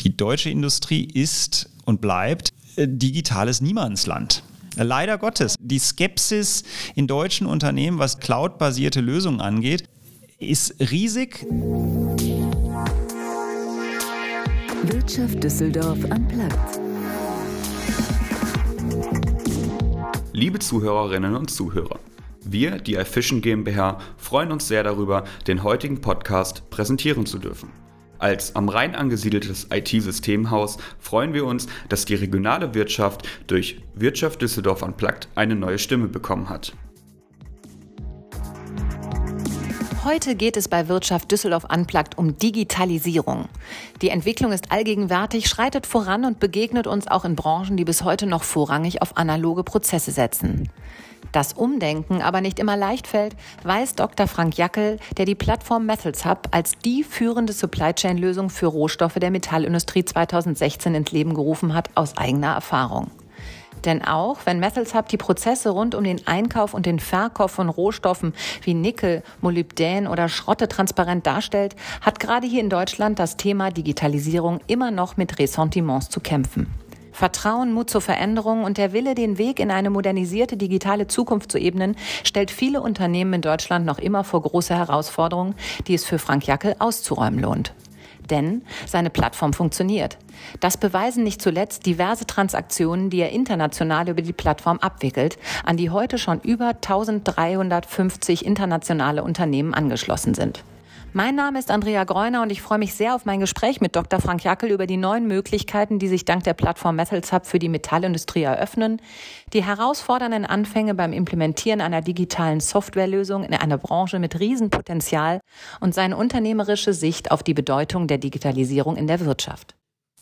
Die deutsche Industrie ist und bleibt äh, digitales Niemandsland. Leider Gottes. Die Skepsis in deutschen Unternehmen, was cloudbasierte Lösungen angeht, ist riesig. Wirtschaft Düsseldorf am Platz. Liebe Zuhörerinnen und Zuhörer, wir, die iFishing GmbH, freuen uns sehr darüber, den heutigen Podcast präsentieren zu dürfen. Als am Rhein angesiedeltes IT-Systemhaus freuen wir uns, dass die regionale Wirtschaft durch Wirtschaft Düsseldorf Unplugged eine neue Stimme bekommen hat. Heute geht es bei Wirtschaft Düsseldorf Unplugged um Digitalisierung. Die Entwicklung ist allgegenwärtig, schreitet voran und begegnet uns auch in Branchen, die bis heute noch vorrangig auf analoge Prozesse setzen. Das Umdenken aber nicht immer leicht fällt, weiß Dr. Frank Jackel, der die Plattform Metals Hub als die führende Supply Chain Lösung für Rohstoffe der Metallindustrie 2016 ins Leben gerufen hat, aus eigener Erfahrung. Denn auch wenn Metals Hub die Prozesse rund um den Einkauf und den Verkauf von Rohstoffen wie Nickel, Molybdän oder Schrotte transparent darstellt, hat gerade hier in Deutschland das Thema Digitalisierung immer noch mit Ressentiments zu kämpfen. Vertrauen, Mut zur Veränderung und der Wille, den Weg in eine modernisierte digitale Zukunft zu ebnen, stellt viele Unternehmen in Deutschland noch immer vor große Herausforderungen, die es für Frank Jackel auszuräumen lohnt. Denn seine Plattform funktioniert. Das beweisen nicht zuletzt diverse Transaktionen, die er international über die Plattform abwickelt, an die heute schon über 1350 internationale Unternehmen angeschlossen sind. Mein Name ist Andrea Greuner und ich freue mich sehr auf mein Gespräch mit Dr. Frank Jackel über die neuen Möglichkeiten, die sich dank der Plattform Metals Hub für die Metallindustrie eröffnen, die herausfordernden Anfänge beim Implementieren einer digitalen Softwarelösung in einer Branche mit Riesenpotenzial und seine unternehmerische Sicht auf die Bedeutung der Digitalisierung in der Wirtschaft.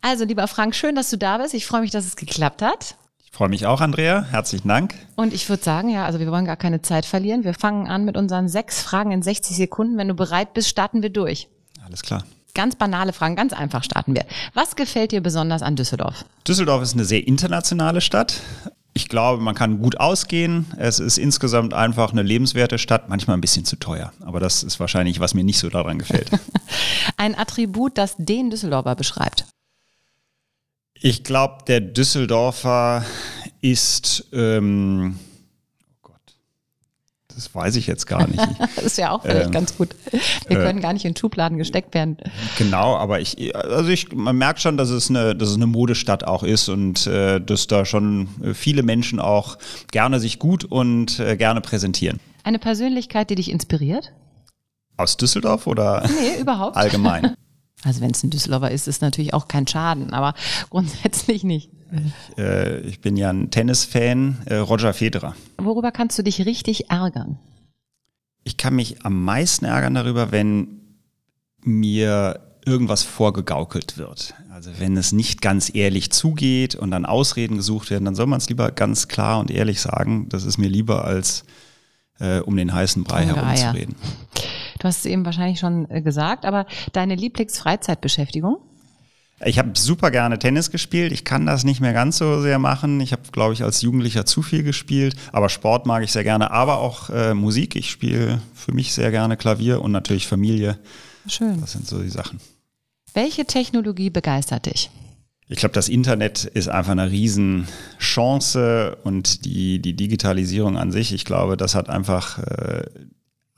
Also, lieber Frank, schön, dass du da bist. Ich freue mich, dass es geklappt hat. Freue mich auch, Andrea. Herzlichen Dank. Und ich würde sagen, ja, also wir wollen gar keine Zeit verlieren. Wir fangen an mit unseren sechs Fragen in 60 Sekunden. Wenn du bereit bist, starten wir durch. Alles klar. Ganz banale Fragen, ganz einfach starten wir. Was gefällt dir besonders an Düsseldorf? Düsseldorf ist eine sehr internationale Stadt. Ich glaube, man kann gut ausgehen. Es ist insgesamt einfach eine lebenswerte Stadt, manchmal ein bisschen zu teuer. Aber das ist wahrscheinlich, was mir nicht so daran gefällt. ein Attribut, das den Düsseldorfer beschreibt. Ich glaube, der Düsseldorfer ist, ähm, oh Gott, das weiß ich jetzt gar nicht. das ist ja auch vielleicht ähm, ganz gut. Wir äh, können gar nicht in Schubladen gesteckt werden. Genau, aber ich, also ich, man merkt schon, dass es eine, dass es eine Modestadt auch ist und äh, dass da schon viele Menschen auch gerne sich gut und äh, gerne präsentieren. Eine Persönlichkeit, die dich inspiriert? Aus Düsseldorf oder? Nee, überhaupt. Allgemein. Also wenn es ein Düsseldorfer ist, ist natürlich auch kein Schaden, aber grundsätzlich nicht. Ich, äh, ich bin ja ein Tennisfan, äh, Roger Federer. Worüber kannst du dich richtig ärgern? Ich kann mich am meisten ärgern darüber, wenn mir irgendwas vorgegaukelt wird. Also wenn es nicht ganz ehrlich zugeht und dann Ausreden gesucht werden, dann soll man es lieber ganz klar und ehrlich sagen. Das ist mir lieber, als äh, um den heißen Brei herumzureden. Du hast es eben wahrscheinlich schon äh, gesagt, aber deine Lieblingsfreizeitbeschäftigung? Ich habe super gerne Tennis gespielt. Ich kann das nicht mehr ganz so sehr machen. Ich habe, glaube ich, als Jugendlicher zu viel gespielt. Aber Sport mag ich sehr gerne. Aber auch äh, Musik. Ich spiele für mich sehr gerne Klavier und natürlich Familie. Schön. Das sind so die Sachen. Welche Technologie begeistert dich? Ich glaube, das Internet ist einfach eine Riesenchance und die, die Digitalisierung an sich, ich glaube, das hat einfach äh,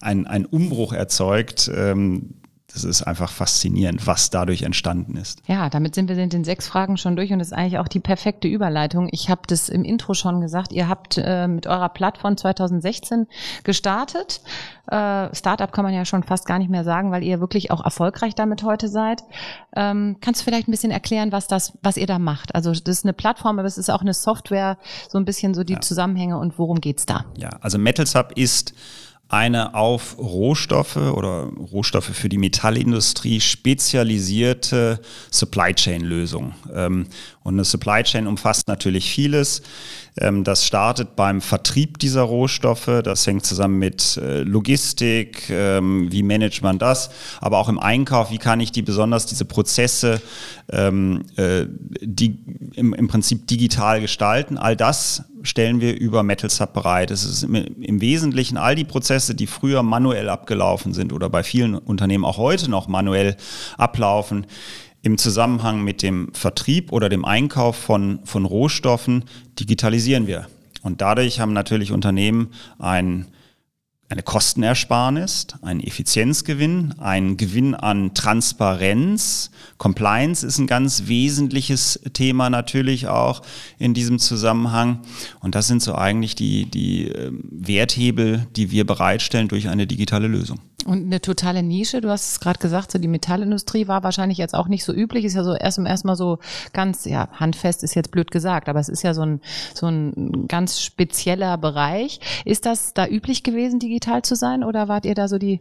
einen Umbruch erzeugt, ähm, das ist einfach faszinierend, was dadurch entstanden ist. Ja, damit sind wir in den sechs Fragen schon durch und das ist eigentlich auch die perfekte Überleitung. Ich habe das im Intro schon gesagt, ihr habt äh, mit eurer Plattform 2016 gestartet. Äh, Startup kann man ja schon fast gar nicht mehr sagen, weil ihr wirklich auch erfolgreich damit heute seid. Ähm, kannst du vielleicht ein bisschen erklären, was das, was ihr da macht? Also das ist eine Plattform, aber es ist auch eine Software, so ein bisschen so die ja. Zusammenhänge und worum geht's da? Ja, also Metalsub ist eine auf Rohstoffe oder Rohstoffe für die Metallindustrie spezialisierte Supply Chain Lösung. Ähm, und eine Supply Chain umfasst natürlich vieles. Ähm, das startet beim Vertrieb dieser Rohstoffe. Das hängt zusammen mit äh, Logistik. Ähm, wie managt man das? Aber auch im Einkauf. Wie kann ich die besonders diese Prozesse ähm, äh, die im, im Prinzip digital gestalten? All das stellen wir über MetalSub bereit. Es ist im, im Wesentlichen all die Prozesse, die früher manuell abgelaufen sind oder bei vielen Unternehmen auch heute noch manuell ablaufen im Zusammenhang mit dem Vertrieb oder dem Einkauf von, von Rohstoffen digitalisieren wir. Und dadurch haben natürlich Unternehmen ein eine Kostenersparnis, ein Effizienzgewinn, ein Gewinn an Transparenz. Compliance ist ein ganz wesentliches Thema natürlich auch in diesem Zusammenhang. Und das sind so eigentlich die, die ähm, Werthebel, die wir bereitstellen durch eine digitale Lösung. Und eine totale Nische, du hast es gerade gesagt, so die Metallindustrie war wahrscheinlich jetzt auch nicht so üblich, ist ja so erst erstmal so ganz, ja, handfest ist jetzt blöd gesagt, aber es ist ja so ein, so ein ganz spezieller Bereich. Ist das da üblich gewesen, digital zu sein oder wart ihr da so die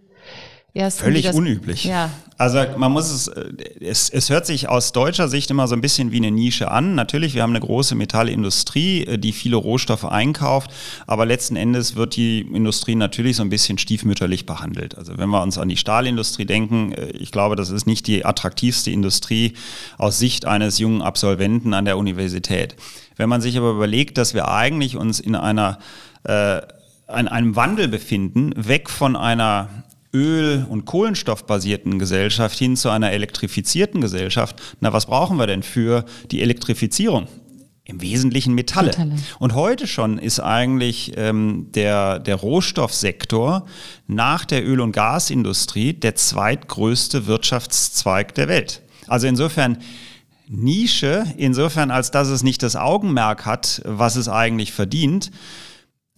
Ersten, Völlig das, unüblich. Ja. Also man muss es, äh, es, es hört sich aus deutscher Sicht immer so ein bisschen wie eine Nische an. Natürlich, wir haben eine große Metallindustrie, äh, die viele Rohstoffe einkauft, aber letzten Endes wird die Industrie natürlich so ein bisschen stiefmütterlich behandelt. Also wenn wir uns an die Stahlindustrie denken, äh, ich glaube, das ist nicht die attraktivste Industrie aus Sicht eines jungen Absolventen an der Universität. Wenn man sich aber überlegt, dass wir eigentlich uns in einer äh, in einem Wandel befinden, weg von einer Öl- und Kohlenstoffbasierten Gesellschaft hin zu einer elektrifizierten Gesellschaft, na, was brauchen wir denn für die Elektrifizierung? Im Wesentlichen Metalle. Metalle. Und heute schon ist eigentlich ähm, der, der Rohstoffsektor nach der Öl- und Gasindustrie der zweitgrößte Wirtschaftszweig der Welt. Also insofern Nische, insofern als dass es nicht das Augenmerk hat, was es eigentlich verdient,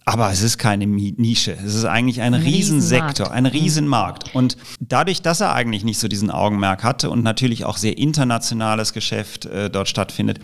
aber es ist keine Nische. Es ist eigentlich ein, ein Riesensektor, ein mhm. Riesenmarkt. Und dadurch, dass er eigentlich nicht so diesen Augenmerk hatte und natürlich auch sehr internationales Geschäft äh, dort stattfindet,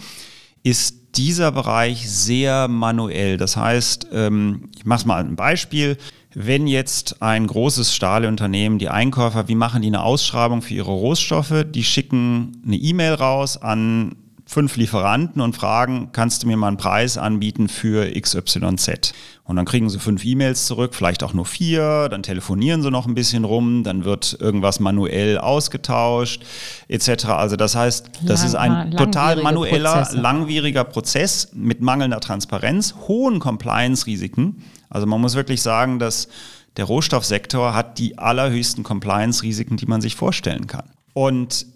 ist dieser Bereich sehr manuell. Das heißt, ähm, ich mache mal ein Beispiel. Wenn jetzt ein großes Stahlunternehmen, die Einkäufer, wie machen die eine Ausschreibung für ihre Rohstoffe? Die schicken eine E-Mail raus an fünf Lieferanten und fragen, kannst du mir mal einen Preis anbieten für XYZ? Und dann kriegen sie fünf E-Mails zurück, vielleicht auch nur vier, dann telefonieren sie noch ein bisschen rum, dann wird irgendwas manuell ausgetauscht, etc. Also das heißt, das Lang, ist ein total manueller, Prozesse. langwieriger Prozess mit mangelnder Transparenz, hohen Compliance-Risiken. Also man muss wirklich sagen, dass der Rohstoffsektor hat die allerhöchsten Compliance-Risiken, die man sich vorstellen kann. Und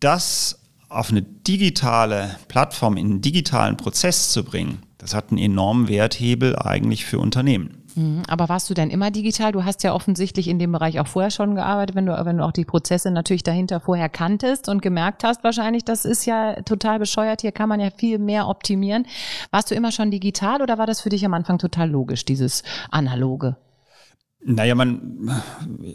das auf eine digitale Plattform, in einen digitalen Prozess zu bringen, das hat einen enormen Werthebel eigentlich für Unternehmen. Mhm. Aber warst du denn immer digital? Du hast ja offensichtlich in dem Bereich auch vorher schon gearbeitet, wenn du, wenn du auch die Prozesse natürlich dahinter vorher kanntest und gemerkt hast, wahrscheinlich, das ist ja total bescheuert, hier kann man ja viel mehr optimieren. Warst du immer schon digital oder war das für dich am Anfang total logisch, dieses analoge? Naja, man,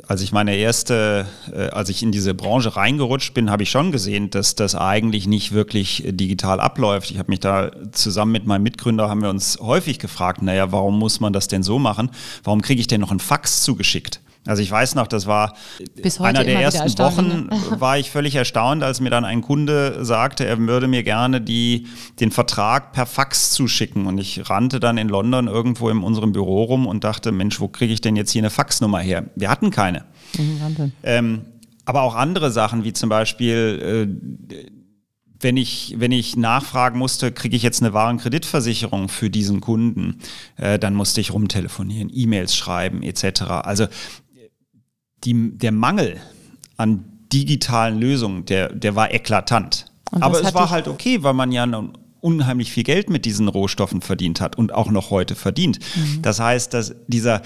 als ich meine erste, äh, als ich in diese Branche reingerutscht bin, habe ich schon gesehen, dass das eigentlich nicht wirklich digital abläuft. Ich habe mich da zusammen mit meinem Mitgründer haben wir uns häufig gefragt, naja, warum muss man das denn so machen? Warum kriege ich denn noch einen Fax zugeschickt? Also ich weiß noch, das war einer der ersten Wochen, war ich völlig erstaunt, als mir dann ein Kunde sagte, er würde mir gerne die, den Vertrag per Fax zuschicken. Und ich rannte dann in London irgendwo in unserem Büro rum und dachte, Mensch, wo kriege ich denn jetzt hier eine Faxnummer her? Wir hatten keine. Mhm, ähm, aber auch andere Sachen, wie zum Beispiel, äh, wenn ich, wenn ich nachfragen musste, kriege ich jetzt eine Warenkreditversicherung für diesen Kunden, äh, dann musste ich rumtelefonieren, E-Mails schreiben etc. Also die, der Mangel an digitalen Lösungen, der, der war eklatant. Aber es war halt okay, weil man ja unheimlich viel Geld mit diesen Rohstoffen verdient hat und auch noch heute verdient. Mhm. Das heißt, dass dieser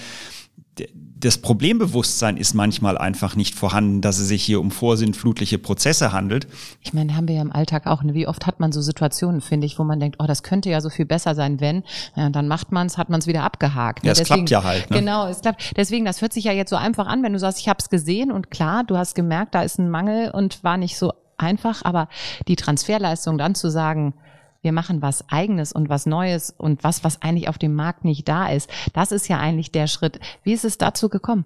das Problembewusstsein ist manchmal einfach nicht vorhanden, dass es sich hier um vorsinnflutliche Prozesse handelt. Ich meine, haben wir ja im Alltag auch. Ne? Wie oft hat man so Situationen, finde ich, wo man denkt, oh, das könnte ja so viel besser sein, wenn. Ja, dann macht man es, hat man es wieder abgehakt. Ne? Ja, es Deswegen, klappt ja halt. Ne? Genau, es klappt. Deswegen, das hört sich ja jetzt so einfach an, wenn du sagst, ich habe es gesehen und klar, du hast gemerkt, da ist ein Mangel und war nicht so einfach, aber die Transferleistung dann zu sagen, wir machen was eigenes und was Neues und was, was eigentlich auf dem Markt nicht da ist. Das ist ja eigentlich der Schritt. Wie ist es dazu gekommen?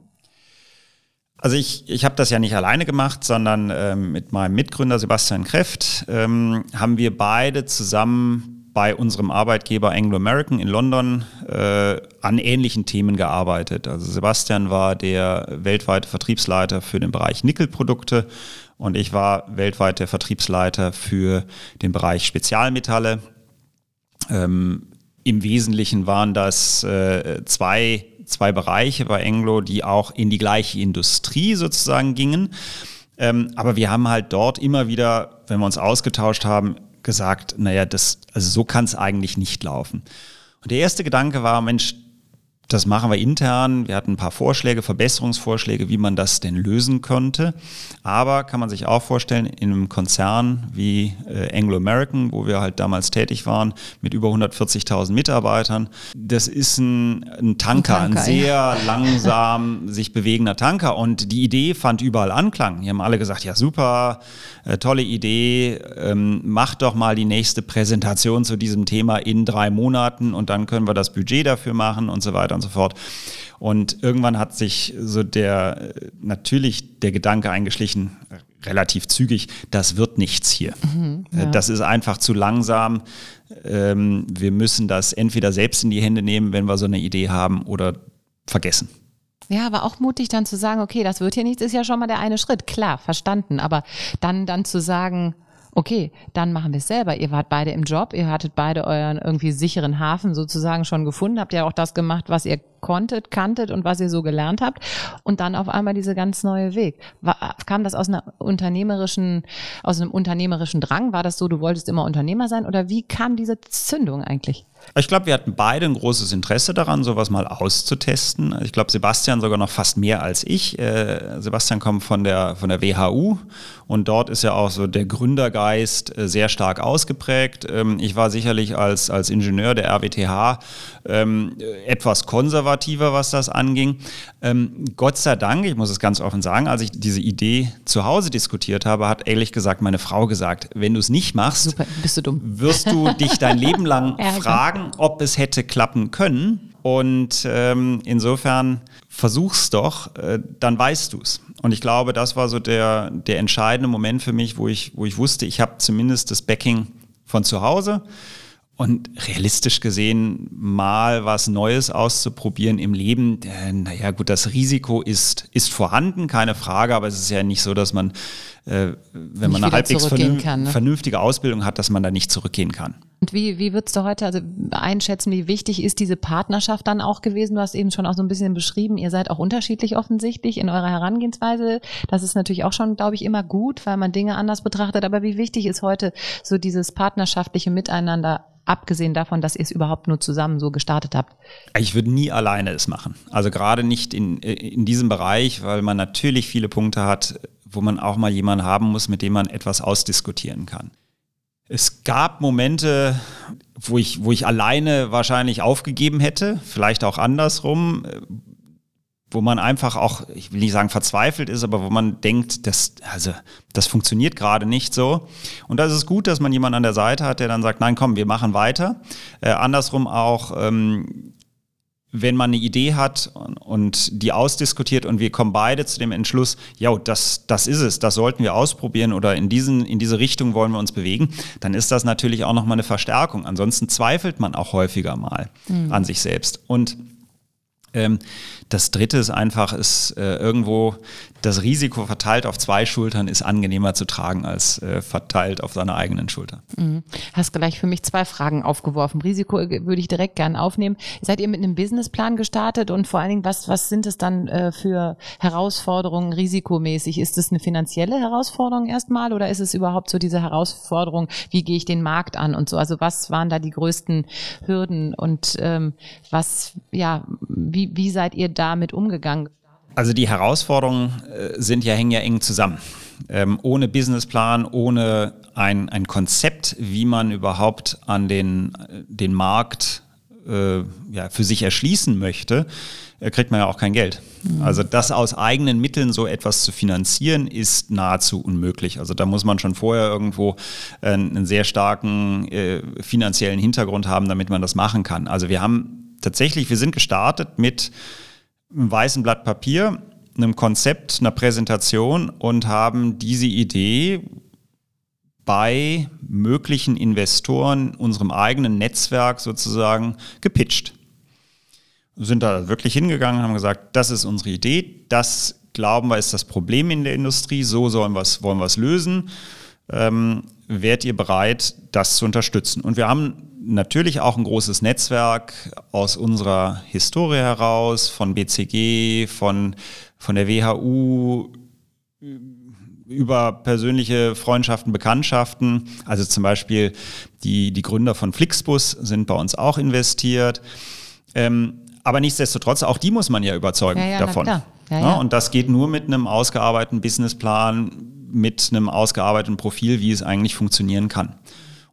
Also ich, ich habe das ja nicht alleine gemacht, sondern ähm, mit meinem Mitgründer Sebastian Kreft ähm, haben wir beide zusammen bei unserem Arbeitgeber Anglo American in London äh, an ähnlichen Themen gearbeitet. Also Sebastian war der weltweite Vertriebsleiter für den Bereich Nickelprodukte und ich war weltweit der Vertriebsleiter für den Bereich Spezialmetalle. Ähm, Im Wesentlichen waren das äh, zwei, zwei Bereiche bei Englo, die auch in die gleiche Industrie sozusagen gingen. Ähm, aber wir haben halt dort immer wieder, wenn wir uns ausgetauscht haben, gesagt, naja, das, also so kann es eigentlich nicht laufen. Und der erste Gedanke war, Mensch, das machen wir intern. Wir hatten ein paar Vorschläge, Verbesserungsvorschläge, wie man das denn lösen könnte. Aber kann man sich auch vorstellen, in einem Konzern wie äh, Anglo American, wo wir halt damals tätig waren, mit über 140.000 Mitarbeitern, das ist ein, ein Tanker, ein, Tanker, ein sehr ja. langsam sich bewegender Tanker. Und die Idee fand überall Anklang. Die haben alle gesagt, ja super, äh, tolle Idee, ähm, macht doch mal die nächste Präsentation zu diesem Thema in drei Monaten und dann können wir das Budget dafür machen und so weiter weiter und so fort. Und irgendwann hat sich so der, natürlich der Gedanke eingeschlichen, relativ zügig, das wird nichts hier. Mhm, ja. Das ist einfach zu langsam. Ähm, wir müssen das entweder selbst in die Hände nehmen, wenn wir so eine Idee haben, oder vergessen. Ja, aber auch mutig dann zu sagen, okay, das wird hier nichts, ist ja schon mal der eine Schritt. Klar, verstanden. Aber dann, dann zu sagen, okay, dann machen wir es selber. Ihr wart beide im Job, ihr hattet beide euren irgendwie sicheren Hafen sozusagen schon gefunden, habt ja auch das gemacht, was ihr konntet, kanntet und was ihr so gelernt habt. Und dann auf einmal dieser ganz neue Weg. War, kam das aus einer unternehmerischen, aus einem unternehmerischen Drang? War das so, du wolltest immer Unternehmer sein? Oder wie kam diese Zündung eigentlich? Ich glaube, wir hatten beide ein großes Interesse daran, sowas mal auszutesten. Ich glaube, Sebastian sogar noch fast mehr als ich. Äh, Sebastian kommt von der, von der WHU und dort ist ja auch so der Gründergeist äh, sehr stark ausgeprägt. Ähm, ich war sicherlich als, als Ingenieur der RWTH ähm, etwas konservativer, was das anging. Ähm, Gott sei Dank, ich muss es ganz offen sagen, als ich diese Idee zu Hause diskutiert habe, hat ehrlich gesagt meine Frau gesagt, wenn du es nicht machst, Super, du wirst du dich dein Leben lang fragen, ob es hätte klappen können. Und ähm, insofern versuch's doch, äh, dann weißt du es. Und ich glaube, das war so der, der entscheidende Moment für mich, wo ich, wo ich wusste, ich habe zumindest das Backing von zu Hause. Und realistisch gesehen, mal was Neues auszuprobieren im Leben, äh, naja gut, das Risiko ist, ist vorhanden, keine Frage, aber es ist ja nicht so, dass man, äh, wenn man eine halbwegs vernünf kann, ne? vernünftige Ausbildung hat, dass man da nicht zurückgehen kann. Und wie, wie würdest du heute also einschätzen, wie wichtig ist diese Partnerschaft dann auch gewesen? Du hast eben schon auch so ein bisschen beschrieben, ihr seid auch unterschiedlich offensichtlich in eurer Herangehensweise. Das ist natürlich auch schon, glaube ich, immer gut, weil man Dinge anders betrachtet. Aber wie wichtig ist heute so dieses partnerschaftliche Miteinander abgesehen davon, dass ihr es überhaupt nur zusammen so gestartet habt? Ich würde nie alleine es machen. Also gerade nicht in, in diesem Bereich, weil man natürlich viele Punkte hat, wo man auch mal jemanden haben muss, mit dem man etwas ausdiskutieren kann. Es gab Momente, wo ich, wo ich alleine wahrscheinlich aufgegeben hätte, vielleicht auch andersrum, wo man einfach auch, ich will nicht sagen verzweifelt ist, aber wo man denkt, das, also, das funktioniert gerade nicht so. Und da ist es gut, dass man jemanden an der Seite hat, der dann sagt, nein, komm, wir machen weiter. Äh, andersrum auch, ähm, wenn man eine Idee hat und, und, die ausdiskutiert und wir kommen beide zu dem Entschluss, ja, das, das ist es, das sollten wir ausprobieren oder in, diesen, in diese Richtung wollen wir uns bewegen, dann ist das natürlich auch nochmal eine Verstärkung. Ansonsten zweifelt man auch häufiger mal mhm. an sich selbst. Und das dritte ist einfach, ist äh, irgendwo das Risiko verteilt auf zwei Schultern ist angenehmer zu tragen als äh, verteilt auf seiner eigenen Schulter. Mhm. Hast gleich für mich zwei Fragen aufgeworfen. Risiko äh, würde ich direkt gern aufnehmen. Seid ihr mit einem Businessplan gestartet und vor allen Dingen, was, was sind es dann äh, für Herausforderungen risikomäßig? Ist es eine finanzielle Herausforderung erstmal oder ist es überhaupt so diese Herausforderung, wie gehe ich den Markt an und so? Also was waren da die größten Hürden und ähm, was, ja, wie, wie seid ihr damit umgegangen? Also die Herausforderungen äh, sind ja, hängen ja eng zusammen. Ähm, ohne Businessplan, ohne ein, ein Konzept, wie man überhaupt an den, den Markt äh, ja, für sich erschließen möchte, äh, kriegt man ja auch kein Geld. Mhm. Also das aus eigenen Mitteln so etwas zu finanzieren, ist nahezu unmöglich. Also da muss man schon vorher irgendwo äh, einen sehr starken äh, finanziellen Hintergrund haben, damit man das machen kann. Also wir haben tatsächlich, wir sind gestartet mit einem weißen Blatt Papier, einem Konzept, einer Präsentation und haben diese Idee bei möglichen Investoren, unserem eigenen Netzwerk sozusagen gepitcht. Sind da wirklich hingegangen, haben gesagt, das ist unsere Idee, das glauben wir ist das Problem in der Industrie, so sollen wir's, wollen wir es lösen. Ähm, wärt ihr bereit, das zu unterstützen? Und wir haben natürlich auch ein großes Netzwerk aus unserer Historie heraus, von BCG, von, von der WHU, über persönliche Freundschaften, Bekanntschaften. Also zum Beispiel die, die Gründer von Flixbus sind bei uns auch investiert. Ähm, aber nichtsdestotrotz, auch die muss man ja überzeugen ja, ja, davon. Ja, ja, und das geht nur mit einem ausgearbeiteten Businessplan, mit einem ausgearbeiteten Profil, wie es eigentlich funktionieren kann.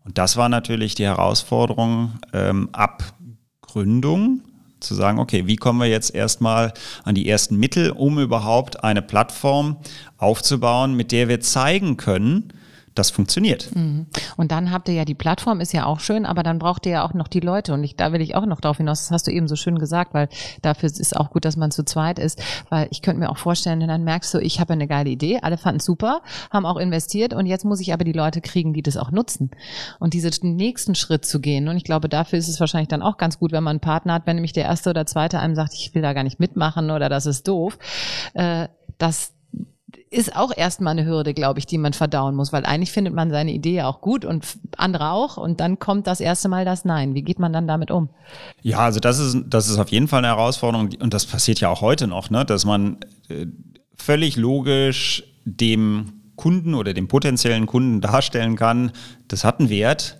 Und das war natürlich die Herausforderung ähm, ab Gründung zu sagen, okay, wie kommen wir jetzt erstmal an die ersten Mittel, um überhaupt eine Plattform aufzubauen, mit der wir zeigen können, das funktioniert. Mhm. Und dann habt ihr ja die Plattform, ist ja auch schön, aber dann braucht ihr ja auch noch die Leute. Und ich, da will ich auch noch darauf hinaus, das hast du eben so schön gesagt, weil dafür ist es auch gut, dass man zu zweit ist. Weil ich könnte mir auch vorstellen, dann merkst du, ich habe eine geile Idee, alle fanden super, haben auch investiert und jetzt muss ich aber die Leute kriegen, die das auch nutzen. Und diesen nächsten Schritt zu gehen. Und ich glaube, dafür ist es wahrscheinlich dann auch ganz gut, wenn man einen Partner hat, wenn nämlich der erste oder zweite einem sagt, ich will da gar nicht mitmachen oder das ist doof, äh, dass ist auch erstmal eine Hürde, glaube ich, die man verdauen muss, weil eigentlich findet man seine Idee ja auch gut und andere auch und dann kommt das erste Mal das Nein. Wie geht man dann damit um? Ja, also das ist, das ist auf jeden Fall eine Herausforderung und das passiert ja auch heute noch, ne, dass man äh, völlig logisch dem Kunden oder dem potenziellen Kunden darstellen kann, das hat einen Wert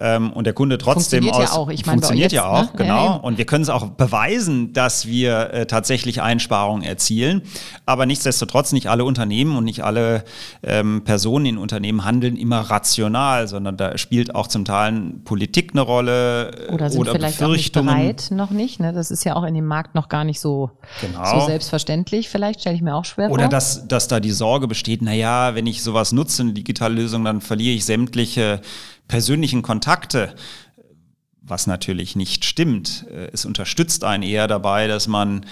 ähm, und der Kunde trotzdem funktioniert aus, ja auch. Ich meine, funktioniert jetzt, ja auch, ne? genau. Ja, und wir können es auch beweisen, dass wir äh, tatsächlich Einsparungen erzielen. Aber nichtsdestotrotz nicht alle Unternehmen und nicht alle ähm, Personen in Unternehmen handeln immer rational, sondern da spielt auch zum Teil Politik eine Rolle oder sind oder vielleicht Befürchtungen. auch nicht bereit noch nicht. Ne? Das ist ja auch in dem Markt noch gar nicht so, genau. so selbstverständlich. Vielleicht stelle ich mir auch schwer oder vor. Oder dass, dass da die Sorge besteht, na ja, wenn ich sowas nutze, eine digitale Lösung, dann verliere ich sämtliche persönlichen Kontakte, was natürlich nicht stimmt. Äh, es unterstützt einen eher dabei, dass man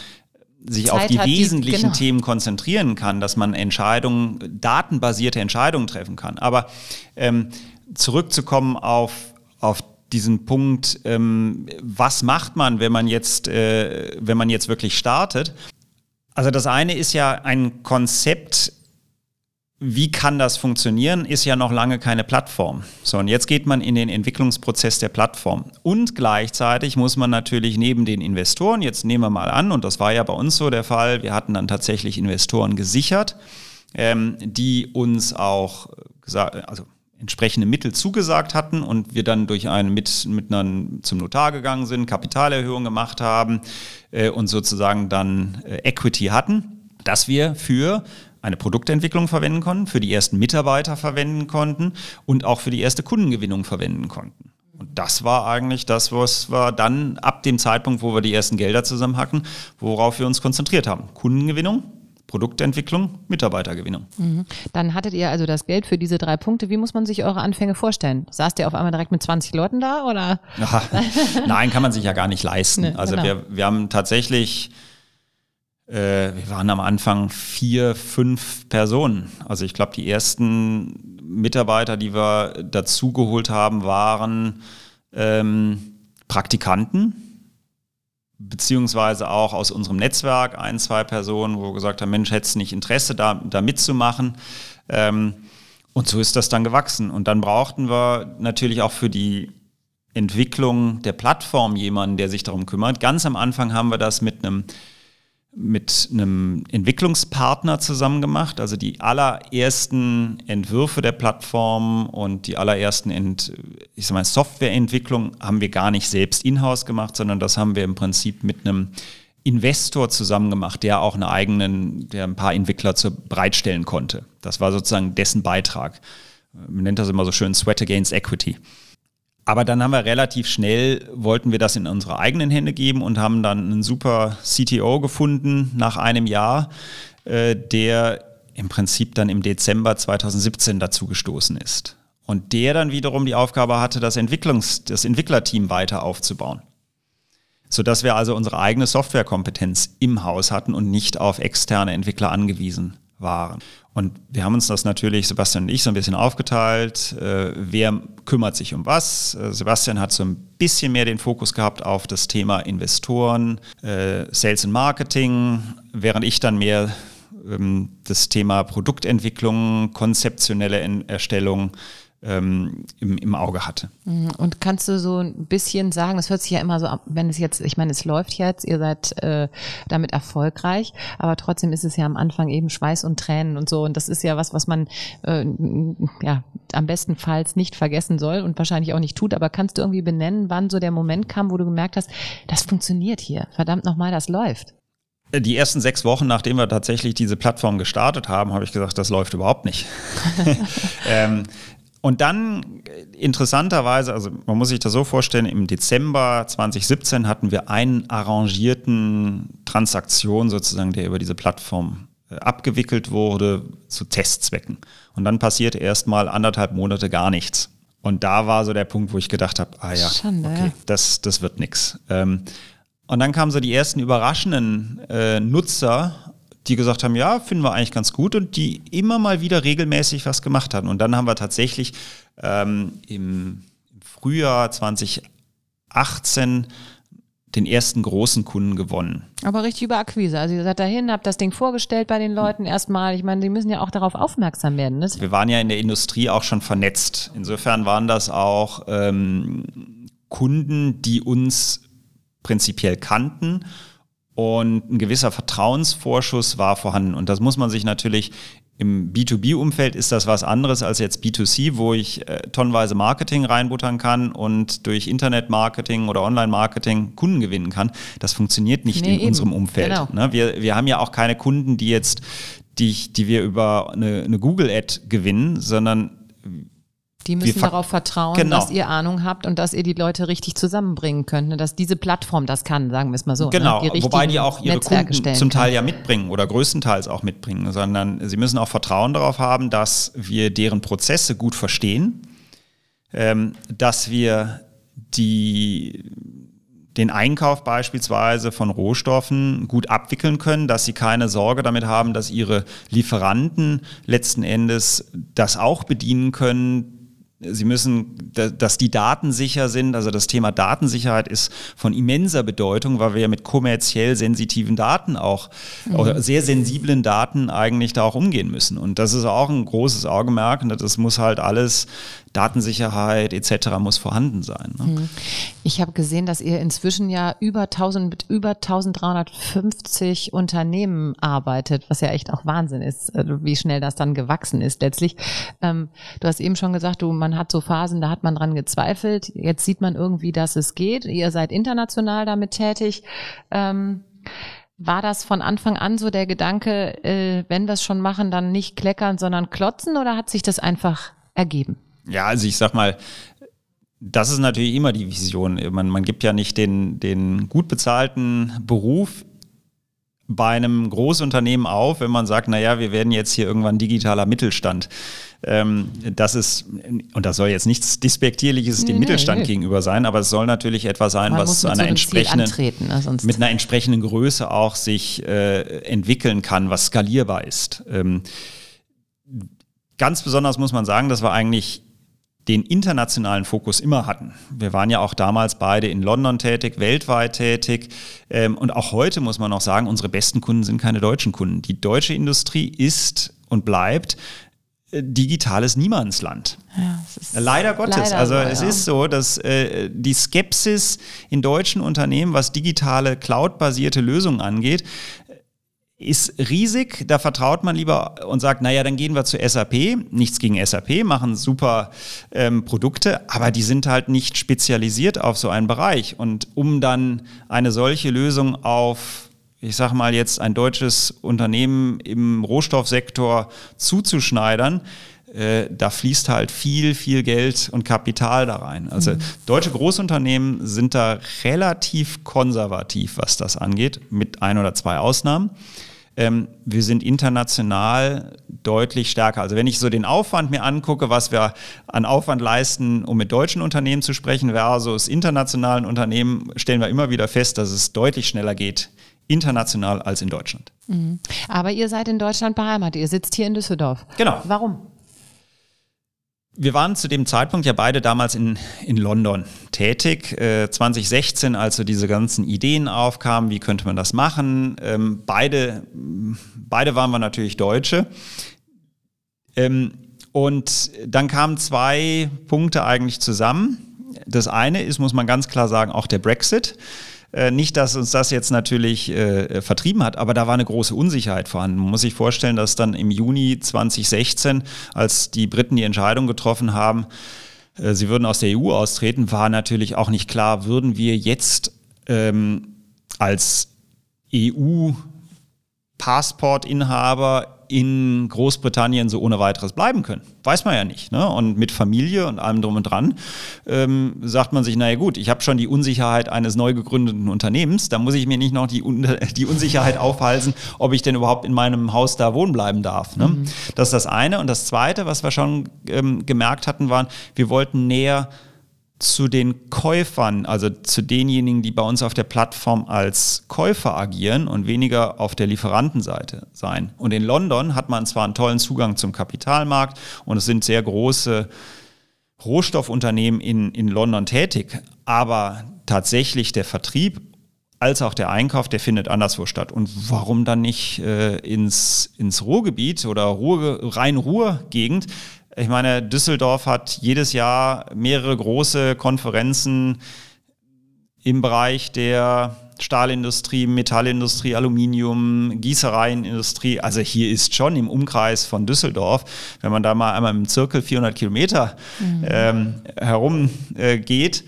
sich Zeit auf die wesentlichen die, genau. Themen konzentrieren kann, dass man Entscheidungen, datenbasierte Entscheidungen treffen kann. Aber ähm, zurückzukommen auf, auf diesen Punkt, ähm, was macht man, wenn man jetzt, äh, wenn man jetzt wirklich startet? Also das eine ist ja ein Konzept wie kann das funktionieren, ist ja noch lange keine Plattform. So, und jetzt geht man in den Entwicklungsprozess der Plattform. Und gleichzeitig muss man natürlich neben den Investoren, jetzt nehmen wir mal an, und das war ja bei uns so der Fall, wir hatten dann tatsächlich Investoren gesichert, ähm, die uns auch also entsprechende Mittel zugesagt hatten und wir dann durch einen mit, mit einer, zum Notar gegangen sind, Kapitalerhöhung gemacht haben äh, und sozusagen dann äh, Equity hatten, dass wir für eine Produktentwicklung verwenden konnten, für die ersten Mitarbeiter verwenden konnten und auch für die erste Kundengewinnung verwenden konnten. Und das war eigentlich das, was wir dann ab dem Zeitpunkt, wo wir die ersten Gelder zusammenhacken, worauf wir uns konzentriert haben. Kundengewinnung, Produktentwicklung, Mitarbeitergewinnung. Mhm. Dann hattet ihr also das Geld für diese drei Punkte. Wie muss man sich eure Anfänge vorstellen? Saßt ihr auf einmal direkt mit 20 Leuten da oder? Nein, kann man sich ja gar nicht leisten. Nee, also genau. wir, wir haben tatsächlich äh, wir waren am Anfang vier, fünf Personen. Also ich glaube, die ersten Mitarbeiter, die wir dazugeholt haben, waren ähm, Praktikanten, beziehungsweise auch aus unserem Netzwerk ein, zwei Personen, wo wir gesagt haben, Mensch, hättest du nicht Interesse, da, da mitzumachen? Ähm, und so ist das dann gewachsen. Und dann brauchten wir natürlich auch für die Entwicklung der Plattform jemanden, der sich darum kümmert. Ganz am Anfang haben wir das mit einem mit einem Entwicklungspartner zusammen gemacht. Also die allerersten Entwürfe der Plattform und die allerersten Ent, ich sag mal, Softwareentwicklung haben wir gar nicht selbst in-house gemacht, sondern das haben wir im Prinzip mit einem Investor zusammen gemacht, der auch eine eigenen, der ein paar Entwickler zu, bereitstellen konnte. Das war sozusagen dessen Beitrag. Man nennt das immer so schön Sweat Against Equity. Aber dann haben wir relativ schnell, wollten wir das in unsere eigenen Hände geben und haben dann einen super CTO gefunden nach einem Jahr, äh, der im Prinzip dann im Dezember 2017 dazu gestoßen ist. Und der dann wiederum die Aufgabe hatte, das, Entwicklungs-, das Entwicklerteam weiter aufzubauen. Sodass wir also unsere eigene Softwarekompetenz im Haus hatten und nicht auf externe Entwickler angewiesen waren. Und wir haben uns das natürlich, Sebastian und ich, so ein bisschen aufgeteilt. Äh, wer kümmert sich um was? Äh, Sebastian hat so ein bisschen mehr den Fokus gehabt auf das Thema Investoren, äh, Sales und Marketing, während ich dann mehr ähm, das Thema Produktentwicklung, konzeptionelle Erstellung ähm, im, im Auge hatte. Mhm. Und kannst du so ein bisschen sagen, das hört sich ja immer so ab, wenn es jetzt, ich meine, es läuft jetzt, ihr seid äh, damit erfolgreich, aber trotzdem ist es ja am Anfang eben Schweiß und Tränen und so. Und das ist ja was, was man äh, ja am bestenfalls nicht vergessen soll und wahrscheinlich auch nicht tut. Aber kannst du irgendwie benennen, wann so der Moment kam, wo du gemerkt hast, das funktioniert hier, verdammt nochmal, das läuft? Die ersten sechs Wochen, nachdem wir tatsächlich diese Plattform gestartet haben, habe ich gesagt, das läuft überhaupt nicht. ähm, und dann interessanterweise, also man muss sich das so vorstellen, im Dezember 2017 hatten wir einen arrangierten Transaktion sozusagen, der über diese Plattform äh, abgewickelt wurde zu Testzwecken. Und dann passierte erstmal anderthalb Monate gar nichts. Und da war so der Punkt, wo ich gedacht habe, ah ja, Schande, okay, das, das wird nix. Ähm, und dann kamen so die ersten überraschenden äh, Nutzer die gesagt haben, ja, finden wir eigentlich ganz gut und die immer mal wieder regelmäßig was gemacht hatten. Und dann haben wir tatsächlich ähm, im Frühjahr 2018 den ersten großen Kunden gewonnen. Aber richtig über Akquise. Also ihr seid dahin, habt das Ding vorgestellt bei den Leuten erstmal. Ich meine, die müssen ja auch darauf aufmerksam werden. Ne? Wir waren ja in der Industrie auch schon vernetzt. Insofern waren das auch ähm, Kunden, die uns prinzipiell kannten und ein gewisser Vertrauensvorschuss war vorhanden. Und das muss man sich natürlich im B2B-Umfeld ist das was anderes als jetzt B2C, wo ich äh, tonnenweise Marketing reinbuttern kann und durch Internet-Marketing oder Online-Marketing Kunden gewinnen kann. Das funktioniert nicht nee, in eben. unserem Umfeld. Genau. Ne? Wir, wir haben ja auch keine Kunden, die jetzt, die, die wir über eine, eine Google-Ad gewinnen, sondern die müssen darauf vertrauen, genau. dass ihr Ahnung habt und dass ihr die Leute richtig zusammenbringen könnt, ne? dass diese Plattform das kann, sagen wir es mal so. Ne? Genau, ne? die wobei die auch ihre Netzwerke Kunden zum Teil kann. ja mitbringen oder größtenteils auch mitbringen, sondern sie müssen auch Vertrauen darauf haben, dass wir deren Prozesse gut verstehen, ähm, dass wir die den Einkauf beispielsweise von Rohstoffen gut abwickeln können, dass sie keine Sorge damit haben, dass ihre Lieferanten letzten Endes das auch bedienen können, Sie müssen, dass die Daten sicher sind. Also das Thema Datensicherheit ist von immenser Bedeutung, weil wir ja mit kommerziell sensitiven Daten auch, mhm. oder sehr sensiblen Daten eigentlich da auch umgehen müssen. Und das ist auch ein großes Augenmerk. Und das muss halt alles Datensicherheit etc. muss vorhanden sein. Ne? Hm. Ich habe gesehen, dass ihr inzwischen ja über 1000 mit über 1350 Unternehmen arbeitet, was ja echt auch Wahnsinn ist, also wie schnell das dann gewachsen ist letztlich. Ähm, du hast eben schon gesagt, du man hat so Phasen, da hat man dran gezweifelt. Jetzt sieht man irgendwie, dass es geht. Ihr seid international damit tätig. Ähm, war das von Anfang an so der Gedanke, äh, wenn wir es schon machen, dann nicht kleckern, sondern klotzen oder hat sich das einfach ergeben? Ja, also ich sag mal, das ist natürlich immer die Vision. Man, man gibt ja nicht den, den gut bezahlten Beruf bei einem Großunternehmen auf, wenn man sagt, naja, wir werden jetzt hier irgendwann digitaler Mittelstand. Ähm, das ist, und das soll jetzt nichts Despektierliches nee, dem Mittelstand nee. gegenüber sein, aber es soll natürlich etwas sein, man was zu einer entsprechenden, ne, mit einer entsprechenden Größe auch sich äh, entwickeln kann, was skalierbar ist. Ähm, ganz besonders muss man sagen, das war eigentlich den internationalen Fokus immer hatten. Wir waren ja auch damals beide in London tätig, weltweit tätig. Ähm, und auch heute muss man noch sagen, unsere besten Kunden sind keine deutschen Kunden. Die deutsche Industrie ist und bleibt äh, digitales Niemandsland. Ja, leider Gottes. Leider also so, es ist so, dass äh, die Skepsis in deutschen Unternehmen, was digitale Cloud-basierte Lösungen angeht, ist riesig. Da vertraut man lieber und sagt, naja, dann gehen wir zu SAP. Nichts gegen SAP, machen super ähm, Produkte, aber die sind halt nicht spezialisiert auf so einen Bereich. Und um dann eine solche Lösung auf, ich sag mal jetzt, ein deutsches Unternehmen im Rohstoffsektor zuzuschneidern, äh, da fließt halt viel, viel Geld und Kapital da rein. Also mhm. deutsche Großunternehmen sind da relativ konservativ, was das angeht, mit ein oder zwei Ausnahmen. Ähm, wir sind international deutlich stärker. Also wenn ich so den Aufwand mir angucke, was wir an Aufwand leisten, um mit deutschen Unternehmen zu sprechen versus internationalen Unternehmen, stellen wir immer wieder fest, dass es deutlich schneller geht international als in Deutschland. Mhm. Aber ihr seid in Deutschland beheimatet. Ihr sitzt hier in Düsseldorf. Genau. Warum? Wir waren zu dem Zeitpunkt ja beide damals in, in London tätig. Äh, 2016, als so diese ganzen Ideen aufkamen, wie könnte man das machen. Ähm, beide, beide waren wir natürlich Deutsche. Ähm, Und dann kamen zwei Punkte eigentlich zusammen. Das eine ist, muss man ganz klar sagen, auch der Brexit. Äh, nicht, dass uns das jetzt natürlich äh, vertrieben hat, aber da war eine große Unsicherheit vorhanden. Man muss sich vorstellen, dass dann im Juni 2016, als die Briten die Entscheidung getroffen haben, äh, sie würden aus der EU austreten, war natürlich auch nicht klar, würden wir jetzt ähm, als EU-Passportinhaber in Großbritannien so ohne weiteres bleiben können. Weiß man ja nicht. Ne? Und mit Familie und allem drum und dran ähm, sagt man sich, naja gut, ich habe schon die Unsicherheit eines neu gegründeten Unternehmens, da muss ich mir nicht noch die, die Unsicherheit aufhalsen, ob ich denn überhaupt in meinem Haus da wohnen bleiben darf. Ne? Mhm. Das ist das eine. Und das zweite, was wir schon ähm, gemerkt hatten, waren, wir wollten näher zu den Käufern, also zu denjenigen, die bei uns auf der Plattform als Käufer agieren und weniger auf der Lieferantenseite sein. Und in London hat man zwar einen tollen Zugang zum Kapitalmarkt und es sind sehr große Rohstoffunternehmen in, in London tätig, aber tatsächlich der Vertrieb als auch der Einkauf, der findet anderswo statt. Und warum dann nicht äh, ins, ins Ruhrgebiet oder Ruhr, Rhein-Ruhr-Gegend? Ich meine, Düsseldorf hat jedes Jahr mehrere große Konferenzen im Bereich der Stahlindustrie, Metallindustrie, Aluminium, Gießereienindustrie. Also hier ist schon im Umkreis von Düsseldorf, wenn man da mal einmal im Zirkel 400 Kilometer mhm. ähm, herum äh, geht,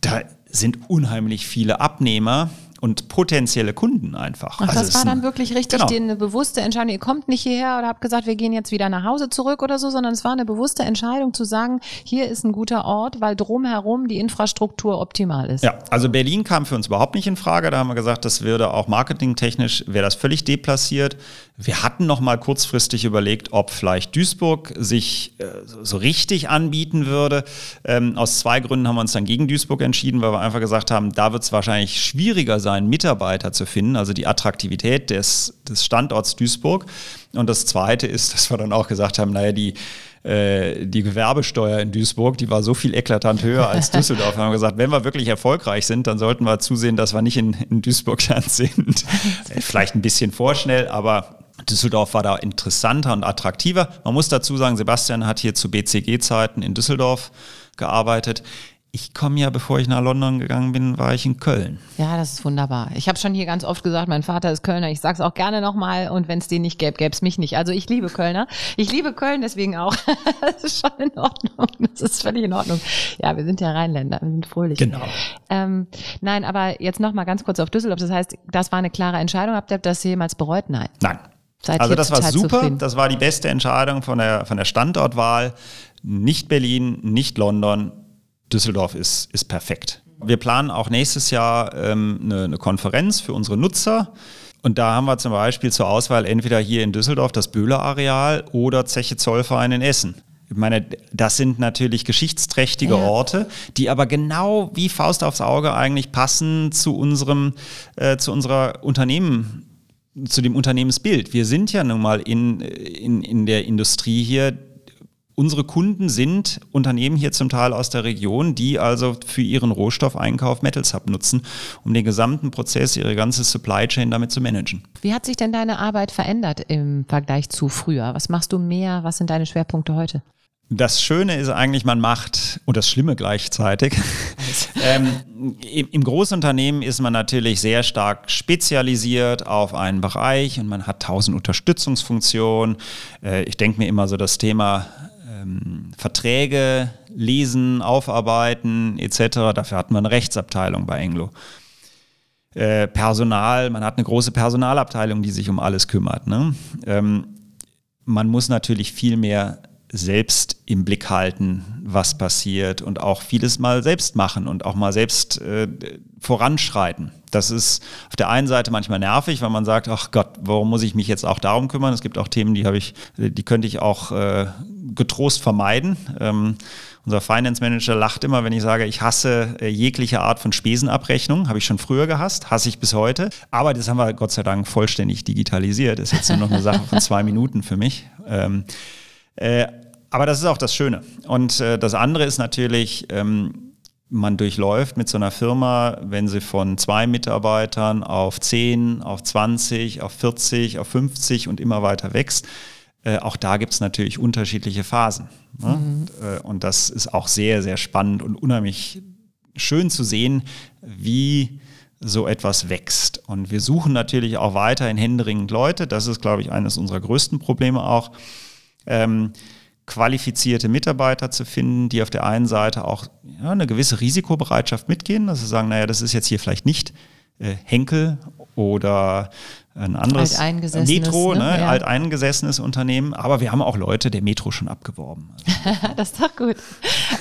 da sind unheimlich viele Abnehmer und potenzielle Kunden einfach. Ach, also das war dann wirklich richtig genau. eine bewusste Entscheidung. Ihr kommt nicht hierher oder habt gesagt, wir gehen jetzt wieder nach Hause zurück oder so, sondern es war eine bewusste Entscheidung zu sagen, hier ist ein guter Ort, weil drumherum die Infrastruktur optimal ist. Ja, also Berlin kam für uns überhaupt nicht in Frage. Da haben wir gesagt, das würde auch marketingtechnisch, wäre das völlig deplaciert. Wir hatten noch mal kurzfristig überlegt, ob vielleicht Duisburg sich äh, so richtig anbieten würde. Ähm, aus zwei Gründen haben wir uns dann gegen Duisburg entschieden, weil wir einfach gesagt haben, da wird es wahrscheinlich schwieriger sein, Mitarbeiter zu finden, also die Attraktivität des, des Standorts Duisburg. Und das Zweite ist, dass wir dann auch gesagt haben, naja, die, äh, die Gewerbesteuer in Duisburg, die war so viel eklatant höher als Düsseldorf. Wir haben gesagt, wenn wir wirklich erfolgreich sind, dann sollten wir zusehen, dass wir nicht in, in Duisburg dann sind. Vielleicht ein bisschen vorschnell, aber Düsseldorf war da interessanter und attraktiver. Man muss dazu sagen, Sebastian hat hier zu BCG-Zeiten in Düsseldorf gearbeitet ich komme ja, bevor ich nach London gegangen bin, war ich in Köln. Ja, das ist wunderbar. Ich habe schon hier ganz oft gesagt, mein Vater ist Kölner. Ich sage es auch gerne nochmal. Und wenn es den nicht gäbe, gäbe es mich nicht. Also ich liebe Kölner. Ich liebe Köln deswegen auch. das ist schon in Ordnung. Das ist völlig in Ordnung. Ja, wir sind ja Rheinländer. Wir sind fröhlich. Genau. Ähm, nein, aber jetzt nochmal ganz kurz auf Düsseldorf. Das heißt, das war eine klare Entscheidung. Habt ihr das jemals bereut? Nein. Nein. Seid also das war super. Zufrieden? Das war die beste Entscheidung von der, von der Standortwahl. Nicht Berlin, nicht London Düsseldorf ist, ist perfekt. Wir planen auch nächstes Jahr ähm, eine, eine Konferenz für unsere Nutzer. Und da haben wir zum Beispiel zur Auswahl entweder hier in Düsseldorf das Böhler-Areal oder Zeche Zollverein in Essen. Ich meine, das sind natürlich geschichtsträchtige ja. Orte, die aber genau wie Faust aufs Auge eigentlich passen zu unserem, äh, zu unserer Unternehmen, zu dem Unternehmensbild. Wir sind ja nun mal in, in, in der Industrie hier, Unsere Kunden sind Unternehmen hier zum Teil aus der Region, die also für ihren Rohstoffeinkauf Metals Hub nutzen, um den gesamten Prozess, ihre ganze Supply Chain damit zu managen. Wie hat sich denn deine Arbeit verändert im Vergleich zu früher? Was machst du mehr? Was sind deine Schwerpunkte heute? Das Schöne ist eigentlich, man macht, und das Schlimme gleichzeitig, ähm, im, Großunternehmen ist man natürlich sehr stark spezialisiert auf einen Bereich und man hat tausend Unterstützungsfunktionen. Äh, ich denke mir immer so das Thema ähm, Verträge lesen, aufarbeiten etc. Dafür hat man eine Rechtsabteilung bei Englo. Äh, Personal, man hat eine große Personalabteilung, die sich um alles kümmert. Ne? Ähm, man muss natürlich viel mehr selbst im Blick halten, was passiert und auch vieles mal selbst machen und auch mal selbst äh, voranschreiten. Das ist auf der einen Seite manchmal nervig, weil man sagt, ach Gott, warum muss ich mich jetzt auch darum kümmern? Es gibt auch Themen, die habe ich, die könnte ich auch äh, getrost vermeiden. Ähm, unser Finance Manager lacht immer, wenn ich sage, ich hasse äh, jegliche Art von Spesenabrechnung. Habe ich schon früher gehasst, hasse ich bis heute. Aber das haben wir Gott sei Dank vollständig digitalisiert. Das ist jetzt nur noch eine Sache von zwei Minuten für mich. Ähm, äh, aber das ist auch das Schöne. Und äh, das andere ist natürlich, ähm, man durchläuft mit so einer Firma, wenn sie von zwei Mitarbeitern auf 10, auf 20, auf 40, auf 50 und immer weiter wächst, Äh, auch da gibt es natürlich unterschiedliche Phasen. Ne? Mhm. Äh, und das ist auch sehr, sehr spannend und unheimlich schön zu sehen, wie so etwas wächst. Und wir suchen natürlich auch weiterhin händeringend Leute. Das ist, glaube ich, eines unserer größten Probleme auch. Ähm, qualifizierte Mitarbeiter zu finden, die auf der einen Seite auch ja, eine gewisse Risikobereitschaft mitgehen, dass sie sagen, naja, das ist jetzt hier vielleicht nicht äh, Henkel oder ein anderes Metro, ne, ne? Ja. alteingesessenes Unternehmen, aber wir haben auch Leute der Metro schon abgeworben. Also das ist doch gut.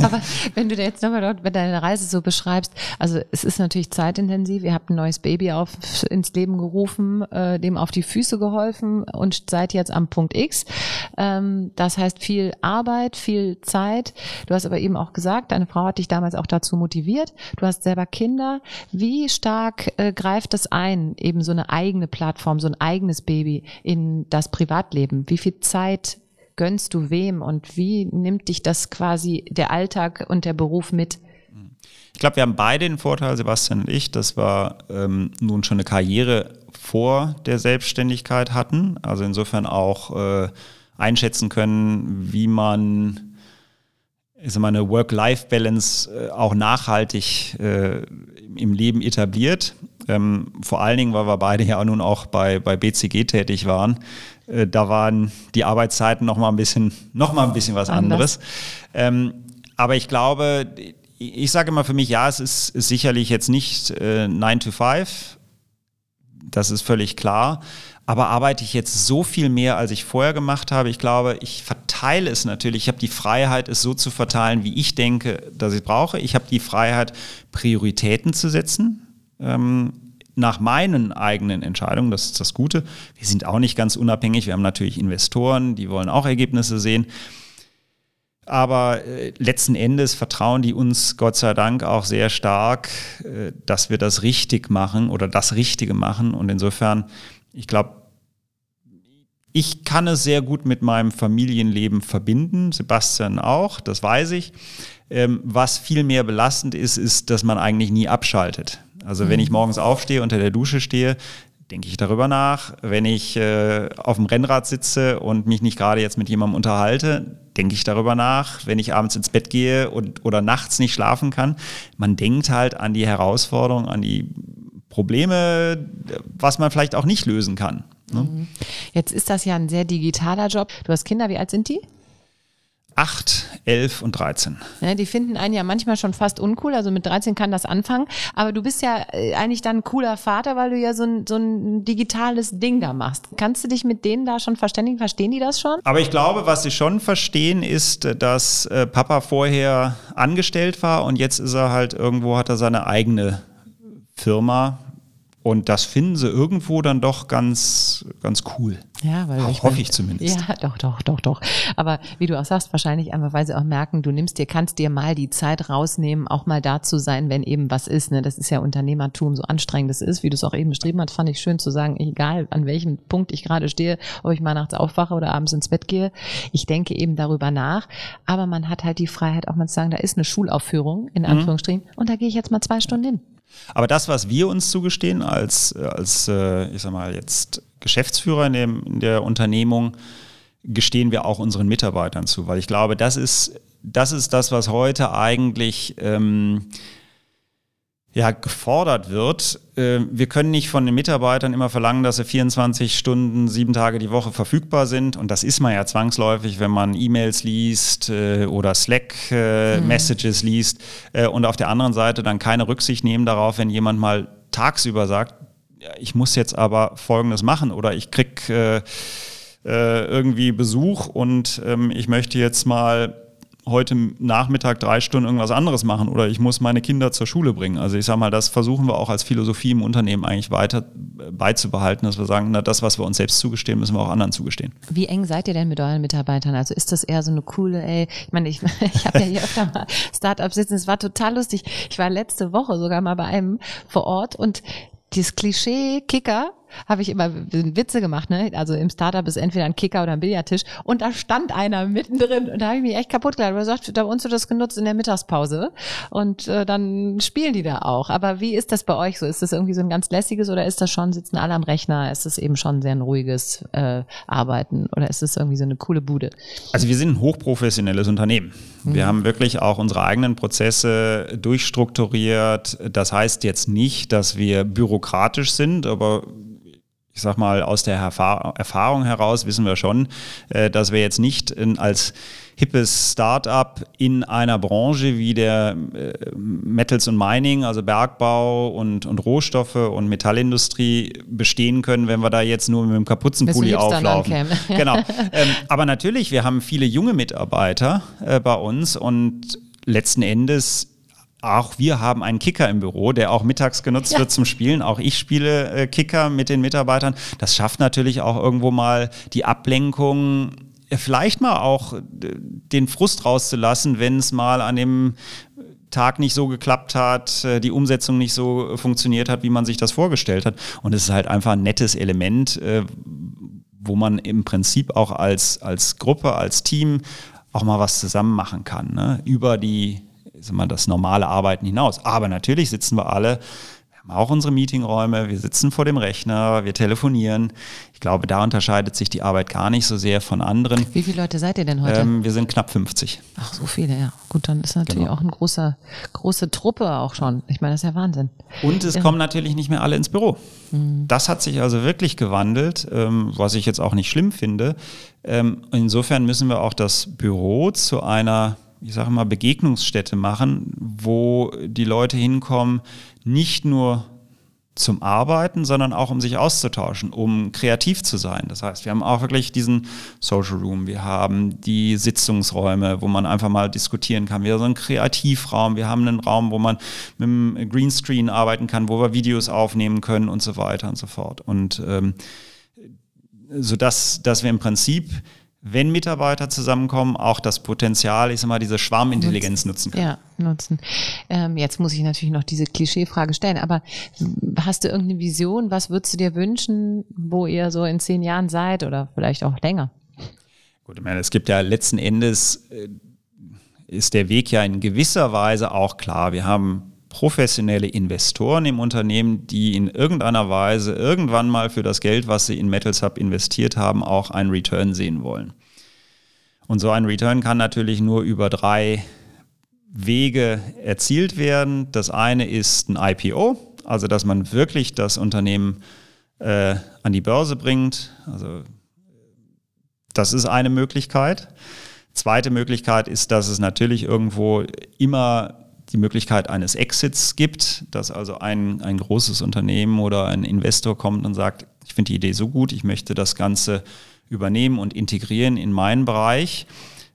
Aber wenn du jetzt nochmal dort bei deiner Reise so beschreibst, also es ist natürlich zeitintensiv, ihr habt ein neues Baby auf, ins Leben gerufen, äh, dem auf die Füße geholfen und seid jetzt am Punkt X. Ähm, das heißt viel Arbeit, viel Zeit. Du hast aber eben auch gesagt, deine Frau hat dich damals auch dazu motiviert. Du hast selber Kinder. Wie stark äh, greift das ein, eben so eine eigene Plattform Plattform, so ein eigenes Baby in das Privatleben? Wie viel Zeit gönnst du wem und wie nimmt dich das quasi der Alltag und der Beruf mit? Ich glaube, wir haben beide den Vorteil, Sebastian und ich, dass wir ähm, nun schon eine Karriere vor der Selbstständigkeit hatten. Also insofern auch äh, einschätzen können, wie man ich sag mal, eine Work-Life-Balance äh, auch nachhaltig äh, im Leben etabliert. Ähm, vor allen Dingen, weil wir beide ja nun auch bei, bei BCG tätig waren. Äh, da waren die Arbeitszeiten noch mal ein bisschen, noch mal ein bisschen was anderes. Ähm, aber ich glaube, ich sage immer für mich, ja, es ist, ist sicherlich jetzt nicht äh, 9 to 5. Das ist völlig klar. Aber arbeite ich jetzt so viel mehr, als ich vorher gemacht habe? Ich glaube, ich verteile es natürlich. Ich habe die Freiheit, es so zu verteilen, wie ich denke, dass ich brauche. Ich habe die Freiheit, Prioritäten zu setzen ähm, nach meinen eigenen Entscheidungen, das ist das Gute. Wir sind auch nicht ganz unabhängig, wir haben natürlich Investoren, die wollen auch Ergebnisse sehen. Aber äh, letzten Endes vertrauen die uns Gott sei Dank auch sehr stark, äh, dass wir das richtig machen oder das Richtige machen. Und insofern, ich glaube, ich kann es sehr gut mit meinem Familienleben verbinden, Sebastian auch, das weiß ich. Ähm, was viel mehr belastend ist, ist, dass man eigentlich nie abschaltet. Also wenn ich mhm. morgens aufstehe, unter der Dusche stehe, denke ich darüber nach. Wenn ich äh, auf dem Rennrad sitze und mich nicht gerade jetzt mit jemandem unterhalte, denke ich darüber nach. Wenn ich abends ins Bett gehe und, oder nachts nicht schlafen kann, man denkt halt an die Herausforderungen, an die Probleme, was man vielleicht auch nicht lösen kann. Ne? Mhm. Jetzt ist das ja ein sehr digitaler Job. Du hast Kinder, wie alt sind die? 8, 11 und 13. Ja, die finden einen ja manchmal schon fast uncool, also mit 13 kann das anfangen, aber du bist ja äh, eigentlich dann ein cooler Vater, weil du ja so ein, so ein digitales Ding da machst. Kannst du dich mit denen da schon verständigen? Verstehen die das schon? Aber ich glaube, was sie schon verstehen, ist, dass äh, Papa vorher angestellt war und jetzt ist er halt irgendwo, hat er seine eigene Firma, und das finden sie irgendwo dann doch ganz, ganz cool. Ja, weil ich hoffe ich zumindest. Ja, doch, doch, doch, doch. Aber wie du auch sagst, wahrscheinlich einfach, weil sie auch merken, du nimmst dir, kannst dir mal die Zeit rausnehmen, auch mal da zu sein, wenn eben was ist. Ne? Das ist ja Unternehmertum, so anstrengend es ist, wie du es auch eben beschrieben hast, fand ich schön zu sagen, egal an welchem Punkt ich gerade stehe, ob ich mal nachts aufwache oder abends ins Bett gehe, ich denke eben darüber nach. Aber man hat halt die Freiheit, auch mal zu sagen, da ist eine Schulaufführung, in mhm. Anführungsstrichen, mhm. und da gehe ich jetzt mal zwei Stunden hin. Aber das, was wir uns zugestehen als, als äh, ich sag mal, jetzt Geschäftsführer in, dem, in der Unternehmung, gestehen wir auch unseren Mitarbeitern zu, weil ich glaube, das ist das, ist das was heute eigentlich ähm, ja, gefordert wird. Äh, wir können nicht von den Mitarbeitern immer verlangen, dass sie 24 Stunden, sieben Tage die Woche verfügbar sind. Und das ist man ja zwangsläufig, wenn man E-Mails liest äh, oder Slack-Messages mhm. liest. Äh, und auf der anderen Seite dann keine Rücksicht nehmen darauf, wenn jemand mal tagsüber sagt, ich muss jetzt aber Folgendes machen oder ich krieg irgendwie Besuch und ähm, ich möchte jetzt mal heute Nachmittag drei Stunden irgendwas anderes machen oder ich muss meine Kinder zur Schule bringen. Also ich sage mal, das versuchen wir auch als Philosophie im Unternehmen eigentlich weiter äh, beizubehalten, dass wir sagen, na, das, was wir uns selbst zugestehen, müssen wir auch anderen zugestehen. Wie eng seid ihr denn mit euren Mitarbeitern? Also ist das eher so eine coole, ey, ich meine, ich, ich habe ja hier öfter mal Startups sitzen, es war total lustig. Ich war letzte Woche sogar mal bei einem vor Ort und dieses Klischee Kicker habe ich immer Witze gemacht, ne? Also im Startup ist entweder ein Kicker oder ein Billardtisch und da stand einer mittendrin und da habe ich mich echt kaputt gelacht. Er sagt, bei uns wird das genutzt in der Mittagspause und äh, dann spielen die da auch. Aber wie ist das bei euch so? Ist das irgendwie so ein ganz lässiges oder ist das schon, sitzen alle am Rechner? Ist das eben schon sehr ein ruhiges äh, Arbeiten oder ist das irgendwie so eine coole Bude? Also wir sind ein hochprofessionelles Unternehmen. Wir mhm. haben wirklich auch unsere eigenen Prozesse durchstrukturiert. Das heißt jetzt nicht, dass wir bürokratisch sind, aber ich sag mal, aus der Erfahrung heraus wissen wir schon, äh, dass wir jetzt nicht als hippes Start-up in einer Branche wie der äh, Metals und Mining, also Bergbau und, und Rohstoffe und Metallindustrie bestehen können, wenn wir da jetzt nur mit dem Kapuzenpulli auflaufen. genau. Ähm, aber natürlich, wir haben viele junge Mitarbeiter äh, bei uns und letzten Endes auch wir haben einen Kicker im Büro, der auch mittags genutzt ja. wird zum Spielen. Auch ich spiele äh, Kicker mit den Mitarbeitern. Das schafft natürlich auch irgendwo mal die Ablenkung, vielleicht mal auch äh, den Frust rauszulassen, wenn es mal an dem Tag nicht so geklappt hat, äh, die Umsetzung nicht so funktioniert hat, wie man sich das vorgestellt hat. Und es ist halt einfach ein nettes Element, äh, wo man im Prinzip auch als, als Gruppe, als Team auch mal was zusammen machen kann, ne? über die sag mal, das normale Arbeiten hinaus. Aber natürlich sitzen wir alle, wir haben auch unsere Meetingräume, wir sitzen vor dem Rechner, wir telefonieren. Ich glaube, da unterscheidet sich die Arbeit gar nicht so sehr von anderen. Wie viele Leute seid ihr denn heute? Ähm, wir sind knapp 50. Ach, so viele, ja. Gut, dann ist natürlich genau. auch eine große, große Truppe auch schon. Ich meine, das ist ja Wahnsinn. Und es ja. kommen natürlich nicht mehr alle ins Büro. Mhm. Das hat sich also wirklich gewandelt, ähm, was ich jetzt auch nicht schlimm finde. Ähm, insofern müssen wir auch das Büro zu einer ich sage mal, Begegnungsstätte machen, wo die Leute hinkommen, nicht nur zum Arbeiten, sondern auch um sich auszutauschen, um kreativ zu sein. Das heißt, wir haben auch wirklich diesen Social Room, wir haben die Sitzungsräume, wo man einfach mal diskutieren kann. Wir haben so einen Kreativraum, wir haben einen Raum, wo man mit dem Greenscreen arbeiten kann, wo wir Videos aufnehmen können und so weiter und so fort. Und ähm, so dass, dass wir im Prinzip wenn Mitarbeiter zusammenkommen, auch das Potenzial, ich sag mal, diese Schwarmintelligenz nutzen können. Ja, nutzen. Ähm, jetzt muss ich natürlich noch diese Klischeefrage stellen, aber hast du irgendeine Vision? Was würdest du dir wünschen, wo ihr so in zehn Jahren seid oder vielleicht auch länger? Gut, ich meine, es gibt ja letzten Endes, äh, ist der Weg ja in gewisser Weise auch klar. Wir haben professionelle Investoren im Unternehmen, die in irgendeiner Weise irgendwann mal für das Geld, was sie in Metals Hub investiert haben, auch einen Return sehen wollen. Und so ein Return kann natürlich nur über drei Wege erzielt werden. Das eine ist ein IPO, also dass man wirklich das Unternehmen äh, an die Börse bringt. Also das ist eine Möglichkeit. Zweite Möglichkeit ist, dass es natürlich irgendwo immer die Möglichkeit eines Exits gibt, dass also ein, ein großes Unternehmen oder ein Investor kommt und sagt, ich finde die Idee so gut, ich möchte das Ganze übernehmen und integrieren in meinen Bereich.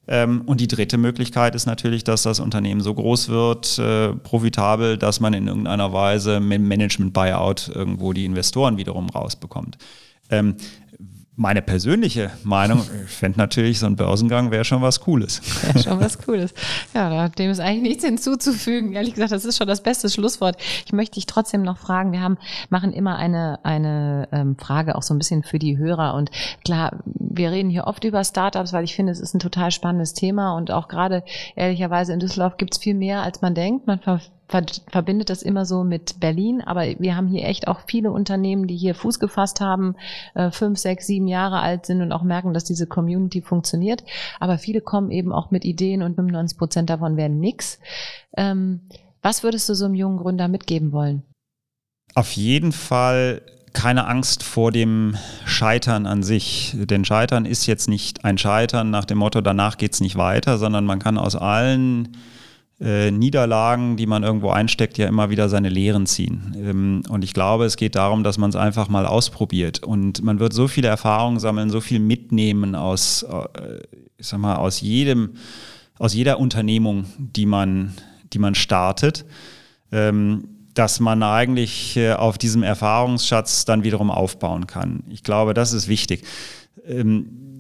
Ähm, und die dritte Möglichkeit ist natürlich, dass das Unternehmen so groß wird, äh, profitabel, dass man in irgendeiner Weise mit Management-Buyout irgendwo die Investoren wiederum rausbekommt. Ähm, meine persönliche Meinung, ich fände natürlich, so ein Börsengang wäre schon was Cooles. Wäre schon was Cooles. Ja, dem ist eigentlich nichts hinzuzufügen. Ehrlich gesagt, das ist schon das beste Schlusswort. Ich möchte dich trotzdem noch fragen, wir haben, machen immer eine, eine ähm, Frage auch so ein bisschen für die Hörer. Und klar, wir reden hier oft über Startups, weil ich finde, es ist ein total spannendes Thema. Und auch gerade, ehrlicherweise, in Düsseldorf gibt es viel mehr, als man denkt. Man verbindet das immer so mit Berlin, aber wir haben hier echt auch viele Unternehmen, die hier Fuß gefasst haben, äh, fünf, sechs, sieben Jahre alt sind und auch merken, dass diese Community funktioniert. Aber viele kommen eben auch mit Ideen und 95 Prozent davon werden nix. Ähm, was würdest du so einem jungen Gründer mitgeben wollen? Auf jeden Fall keine Angst vor dem Scheitern an sich. Denn Scheitern ist jetzt nicht ein Scheitern nach dem Motto, danach geht's nicht weiter, sondern man kann aus allen äh, Niederlagen, die man irgendwo einsteckt, ja immer wieder seine Lehren ziehen. Ähm, und ich glaube, es geht darum, dass man es einfach mal ausprobiert. Und man wird so viele Erfahrungen sammeln, so viel mitnehmen aus, äh, ich sag mal, aus jedem, aus jeder Unternehmung, die man, die man startet. Ähm, dass man eigentlich äh, auf diesem Erfahrungsschatz dann wiederum aufbauen kann. Ich glaube, das ist wichtig. Ähm,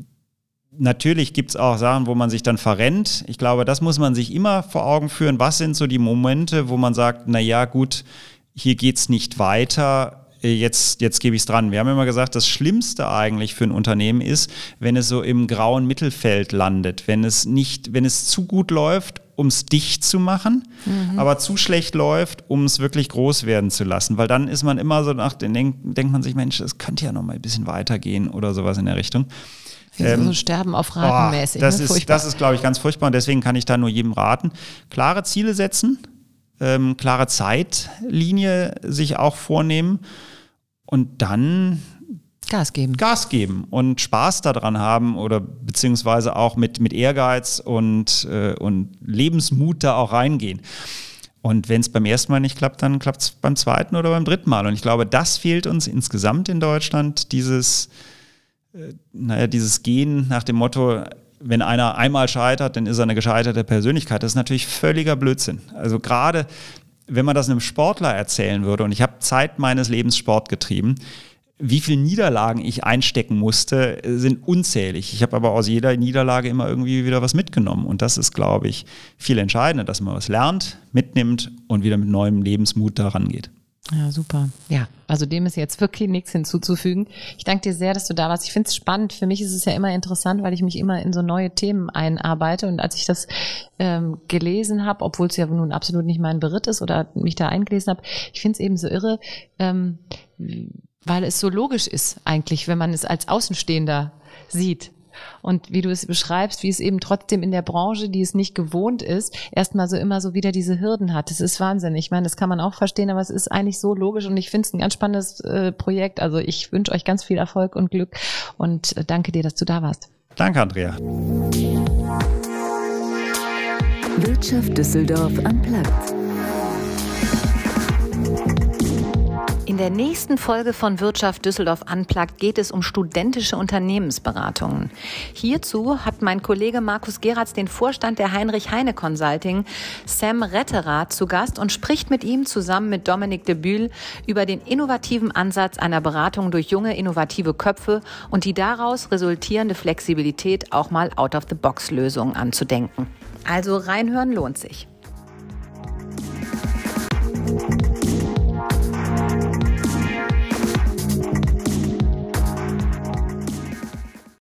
Natürlich gibt es auch Sachen, wo man sich dann verrennt. Ich glaube, das muss man sich immer vor Augen führen. Was sind so die Momente, wo man sagt, na ja, gut, hier geht's nicht weiter. äh, jetzt, jetzt gebe ich es dran. Wir haben immer gesagt, das Schlimmste eigentlich für ein Unternehmen ist, wenn es so im grauen Mittelfeld landet, wenn es nicht, wenn es zu gut läuft um es dicht zu machen, mhm. aber zu schlecht läuft, um es wirklich groß werden zu lassen. Weil dann ist man immer so nach, denkt, denkt man sich, Mensch, es könnte ja noch mal ein bisschen weitergehen oder sowas in der Richtung. Ähm, so Sterben auf Raten mäßig. Oh, das, ne? ist, das ist, glaube ich, ganz furchtbar und deswegen kann ich da nur jedem raten. Klare Ziele setzen, ähm, klare Zeitlinie sich auch vornehmen und dann Gas geben. Gas geben und Spaß daran haben oder beziehungsweise auch mit, mit Ehrgeiz und, äh, und Lebensmut da auch reingehen. Und wenn es beim ersten Mal nicht klappt, dann klappt es beim zweiten oder beim dritten Mal. Und ich glaube, das fehlt uns insgesamt in Deutschland, dieses, naja, dieses Gehen nach dem Motto, wenn einer einmal scheitert, dann ist er eine gescheiterte Persönlichkeit. Das ist natürlich völliger Blödsinn. Also gerade wenn man das einem Sportler erzählen würde, und ich habe Zeit meines Lebens Sport getrieben, wie viele Niederlagen ich einstecken musste, sind unzählig. Ich habe aber aus jeder Niederlage immer irgendwie wieder was mitgenommen. Und das ist, glaube ich, viel entscheidender, dass man was lernt, mitnimmt und wieder mit neuem Lebensmut daran geht. Ja, super. Ja, also dem ist jetzt wirklich nichts hinzuzufügen. Ich danke dir sehr, dass du da warst. Ich finde es spannend. Für mich ist es ja immer interessant, weil ich mich immer in so neue Themen einarbeite. Und als ich das ähm, gelesen habe, obwohl es ja nun absolut nicht mein Beritt ist oder mich da eingelesen habe, ich finde es eben so irre, ähm, weil es so logisch ist eigentlich, wenn man es als Außenstehender sieht. Und wie du es beschreibst, wie es eben trotzdem in der Branche, die es nicht gewohnt ist, erstmal so immer so wieder diese Hürden hat. Das ist Wahnsinn. Ich meine, das kann man auch verstehen, aber es ist eigentlich so logisch und ich finde es ein ganz spannendes äh, Projekt. Also ich wünsche euch ganz viel Erfolg und Glück und äh, danke dir, dass du da warst. Danke, Andrea. Wirtschaft Düsseldorf am Platz. In der nächsten Folge von Wirtschaft Düsseldorf Unplugged geht es um studentische Unternehmensberatungen. Hierzu hat mein Kollege Markus Geratz den Vorstand der Heinrich Heine Consulting, Sam Retterath, zu Gast und spricht mit ihm zusammen mit Dominik de Bühl über den innovativen Ansatz einer Beratung durch junge, innovative Köpfe und die daraus resultierende Flexibilität, auch mal Out-of-the-Box-Lösungen anzudenken. Also reinhören lohnt sich.